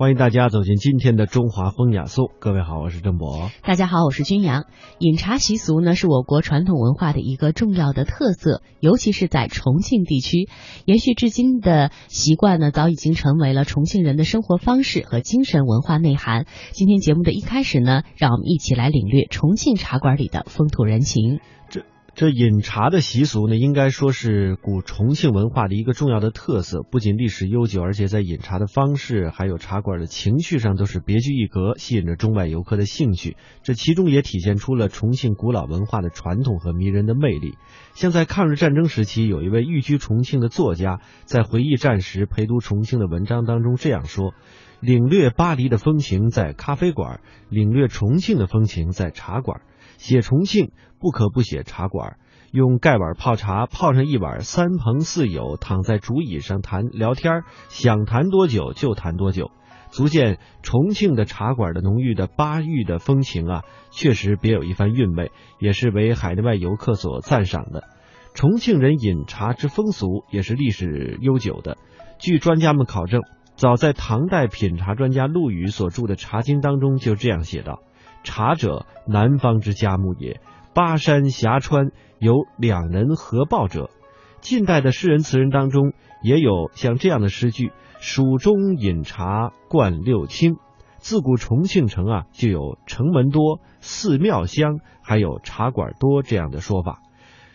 欢迎大家走进今天的中华风雅颂。各位好，我是郑博。大家好，我是君阳。饮茶习俗呢，是我国传统文化的一个重要的特色，尤其是在重庆地区，延续至今的习惯呢，早已经成为了重庆人的生活方式和精神文化内涵。今天节目的一开始呢，让我们一起来领略重庆茶馆里的风土人情。这这饮茶的习俗呢，应该说是古重庆文化的一个重要的特色，不仅历史悠久，而且在饮茶的方式还有茶馆的情绪上都是别具一格，吸引着中外游客的兴趣。这其中也体现出了重庆古老文化的传统和迷人的魅力。像在抗日战争时期，有一位寓居重庆的作家，在回忆战时陪读重庆的文章当中这样说：“领略巴黎的风情在咖啡馆，领略重庆的风情在茶馆。”写重庆不可不写茶馆，用盖碗泡茶，泡上一碗，三朋四友躺在竹椅上谈聊天，想谈多久就谈多久，足见重庆的茶馆的浓郁的巴渝的风情啊，确实别有一番韵味，也是为海内外游客所赞赏的。重庆人饮茶之风俗也是历史悠久的，据专家们考证，早在唐代品茶专家陆羽所著的《茶经》当中就这样写道。茶者，南方之嘉木也。巴山峡川有两人合抱者。近代的诗人词人当中也有像这样的诗句：“蜀中饮茶灌六清。”自古重庆城啊就有城门多、寺庙香，还有茶馆多这样的说法。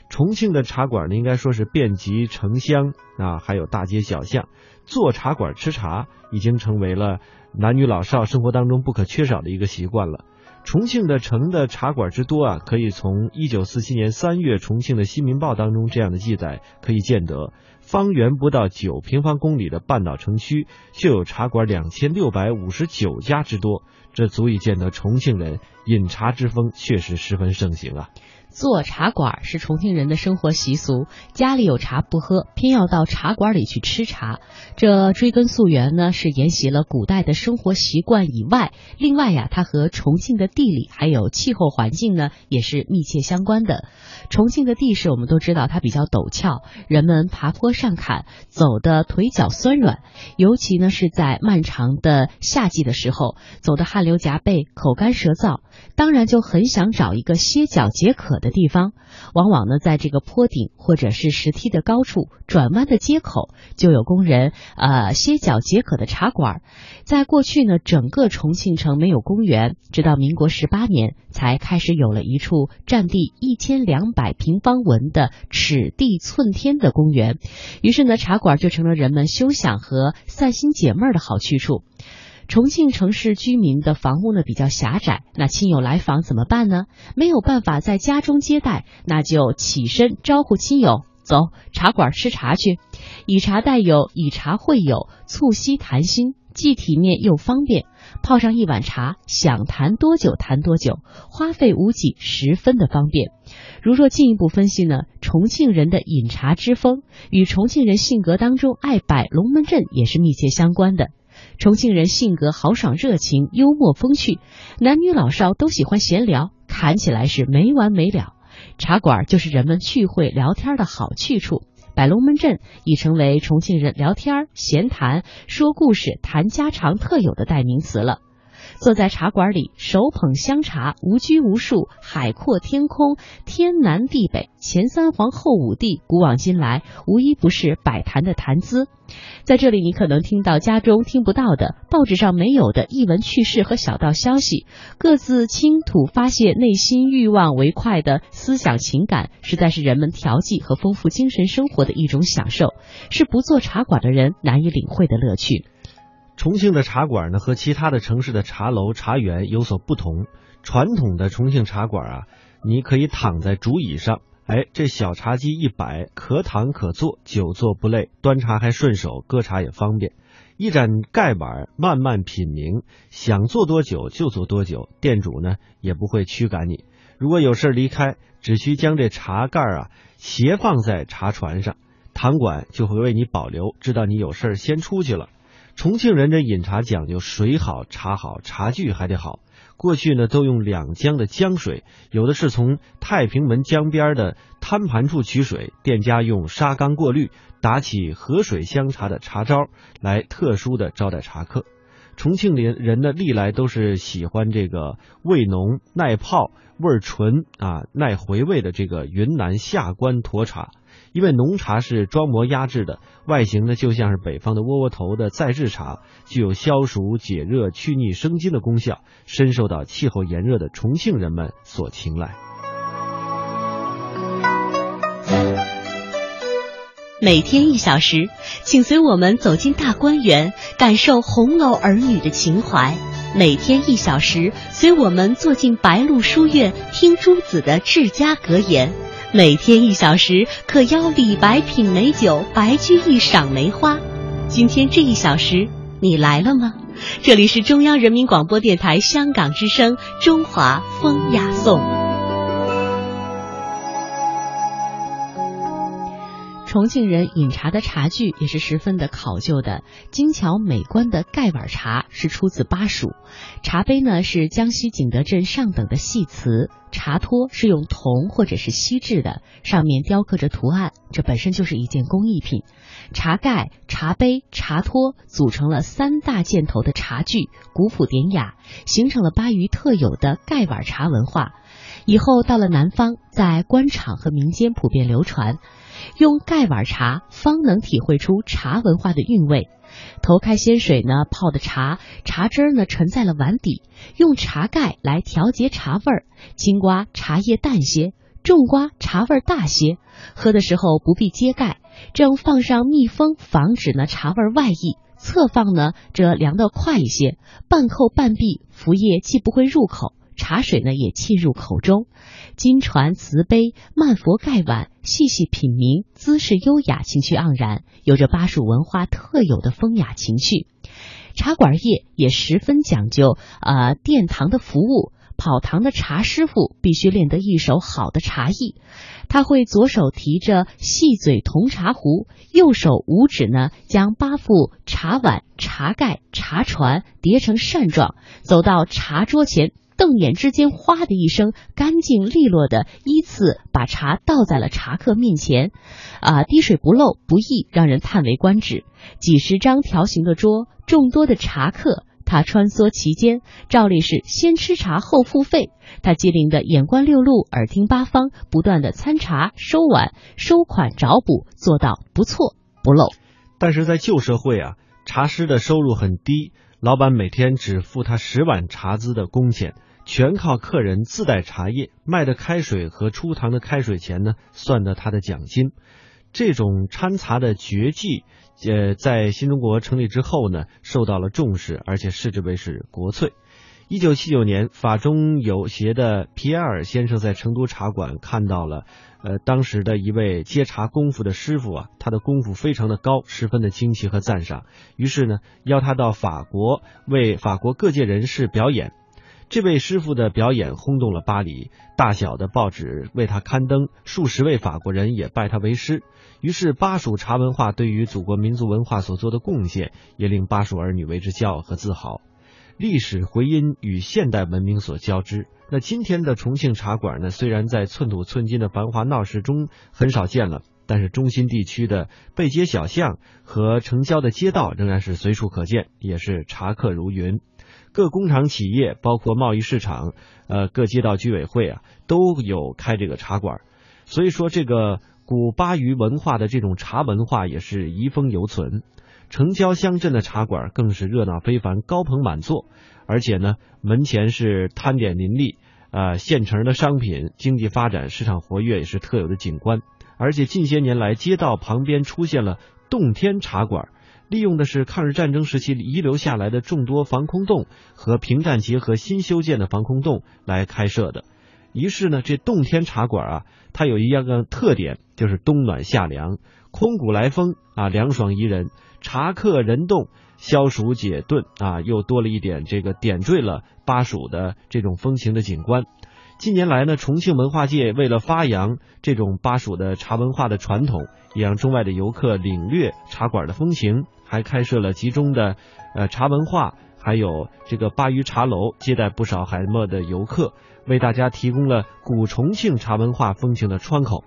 重庆的茶馆呢，应该说是遍及城乡啊，还有大街小巷。坐茶馆吃茶已经成为了男女老少生活当中不可缺少的一个习惯了。重庆的城的茶馆之多啊，可以从一九四七年三月重庆的《新民报》当中这样的记载可以见得。方圆不到九平方公里的半岛城区，就有茶馆两千六百五十九家之多，这足以见得重庆人饮茶之风确实十分盛行啊。做茶馆是重庆人的生活习俗，家里有茶不喝，偏要到茶馆里去吃茶。这追根溯源呢，是沿袭了古代的生活习惯以外，另外呀，它和重庆的地理还有气候环境呢，也是密切相关的。重庆的地势我们都知道，它比较陡峭，人们爬坡上坎，走的腿脚酸软，尤其呢是在漫长的夏季的时候，走的汗流浃背，口干舌燥，当然就很想找一个歇脚解渴的地方。往往呢，在这个坡顶或者是石梯的高处、转弯的街口，就有工人呃歇脚解渴的茶馆。在过去呢，整个重庆城没有公园，直到民国十八年才开始有了一处占地一千两百平方文的尺地寸天的公园。于是呢，茶馆就成了人们休想和散心解闷的好去处。重庆城市居民的房屋呢比较狭窄，那亲友来访怎么办呢？没有办法在家中接待，那就起身招呼亲友，走茶馆吃茶去。以茶代友，以茶会友，促膝谈心，既体面又方便。泡上一碗茶，想谈多久谈多久，花费无几，十分的方便。如若进一步分析呢，重庆人的饮茶之风与重庆人性格当中爱摆龙门阵也是密切相关的。重庆人性格豪爽热情、幽默风趣，男女老少都喜欢闲聊，侃起来是没完没了。茶馆就是人们聚会聊天的好去处，摆龙门阵已成为重庆人聊天、闲谈、说故事、谈家常特有的代名词了。坐在茶馆里，手捧香茶，无拘无束，海阔天空，天南地北，前三皇后五帝，古往今来，无一不是摆谈的谈资。在这里，你可能听到家中听不到的、报纸上没有的译文趣事和小道消息，各自倾吐发泄内心欲望为快的思想情感，实在是人们调剂和丰富精神生活的一种享受，是不做茶馆的人难以领会的乐趣。重庆的茶馆呢，和其他的城市的茶楼、茶园有所不同。传统的重庆茶馆啊，你可以躺在竹椅上，哎，这小茶几一摆，可躺可坐，久坐不累，端茶还顺手，搁茶也方便。一盏盖碗，慢慢品茗，想坐多久就坐多久，店主呢也不会驱赶你。如果有事离开，只需将这茶盖啊斜放在茶船上，堂管就会为你保留，知道你有事先出去了。重庆人这饮茶讲究水好茶好茶具还得好。过去呢都用两江的江水，有的是从太平门江边的摊盘处取水，店家用砂缸过滤，打起河水香茶的茶招来特殊的招待茶客。重庆人人呢历来都是喜欢这个味浓耐泡、味纯啊耐回味的这个云南下关沱茶。因为浓茶是装模压制的，外形呢就像是北方的窝窝头的再制茶，具有消暑解热、去腻生津的功效，深受到气候炎热的重庆人们所青睐。每天一小时，请随我们走进大观园，感受红楼儿女的情怀；每天一小时，随我们坐进白鹿书院，听朱子的治家格言；每天一小时，可邀李白品美酒，白居易赏梅花。今天这一小时，你来了吗？这里是中央人民广播电台香港之声《中华风雅颂》。重庆人饮茶的茶具也是十分的考究的，精巧美观的盖碗茶是出自巴蜀，茶杯呢是江西景德镇上等的细瓷，茶托是用铜或者是锡制的，上面雕刻着图案，这本身就是一件工艺品。茶盖、茶杯、茶托组成了三大件头的茶具，古朴典雅，形成了巴渝特有的盖碗茶文化。以后到了南方，在官场和民间普遍流传。用盖碗茶，方能体会出茶文化的韵味。头开鲜水呢，泡的茶，茶汁儿呢沉在了碗底，用茶盖来调节茶味儿。青瓜茶叶淡些，重瓜茶味儿大些。喝的时候不必揭盖，正放上密封，防止呢茶味外溢。侧放呢，这凉得快一些。半扣半闭，浮液既不会入口。茶水呢也沁入口中，金传瓷杯、曼佛盖碗，细细品茗，姿势优雅，情趣盎然，有着巴蜀文化特有的风雅情趣。茶馆业也十分讲究，呃，殿堂的服务，跑堂的茶师傅必须练得一手好的茶艺。他会左手提着细嘴铜茶壶，右手五指呢将八副茶碗、茶盖、茶船叠成扇状，走到茶桌前。瞪眼之间，哗的一声，干净利落的依次把茶倒在了茶客面前，啊，滴水不漏，不易让人叹为观止。几十张条形的桌，众多的茶客，他穿梭其间，照例是先吃茶后付费。他机灵的眼观六路，耳听八方，不断的参茶、收碗、收款、找补，做到不错不漏。但是在旧社会啊，茶师的收入很低，老板每天只付他十碗茶资的工钱。全靠客人自带茶叶，卖的开水和出堂的开水钱呢，算的他的奖金。这种掺茶的绝技，呃，在新中国成立之后呢，受到了重视，而且视之为是国粹。一九七九年，法中有协的皮埃尔先生在成都茶馆看到了，呃，当时的一位接茶功夫的师傅啊，他的功夫非常的高，十分的惊奇和赞赏。于是呢，邀他到法国为法国各界人士表演。这位师傅的表演轰动了巴黎，大小的报纸为他刊登，数十位法国人也拜他为师。于是，巴蜀茶文化对于祖国民族文化所做的贡献，也令巴蜀儿女为之骄傲和自豪。历史回音与现代文明所交织。那今天的重庆茶馆呢？虽然在寸土寸金的繁华闹市中很少见了，但是中心地区的背街小巷和城郊的街道仍然是随处可见，也是茶客如云。各工厂企业，包括贸易市场，呃，各街道居委会啊，都有开这个茶馆。所以说，这个古巴渝文化的这种茶文化也是遗风犹存。城郊乡镇的茶馆更是热闹非凡，高朋满座，而且呢，门前是摊点林立，呃，现成的商品，经济发展，市场活跃，也是特有的景观。而且近些年来，街道旁边出现了洞天茶馆。利用的是抗日战争时期遗留下来的众多防空洞和平战结合新修建的防空洞来开设的。于是呢，这洞天茶馆啊，它有一样个特点，就是冬暖夏凉，空谷来风啊，凉爽宜人，茶客人动，消暑解顿啊，又多了一点这个点缀了巴蜀的这种风情的景观。近年来呢，重庆文化界为了发扬这种巴蜀的茶文化的传统，也让中外的游客领略茶馆的风情，还开设了集中的呃茶文化，还有这个巴渝茶楼，接待不少海默的游客，为大家提供了古重庆茶文化风情的窗口。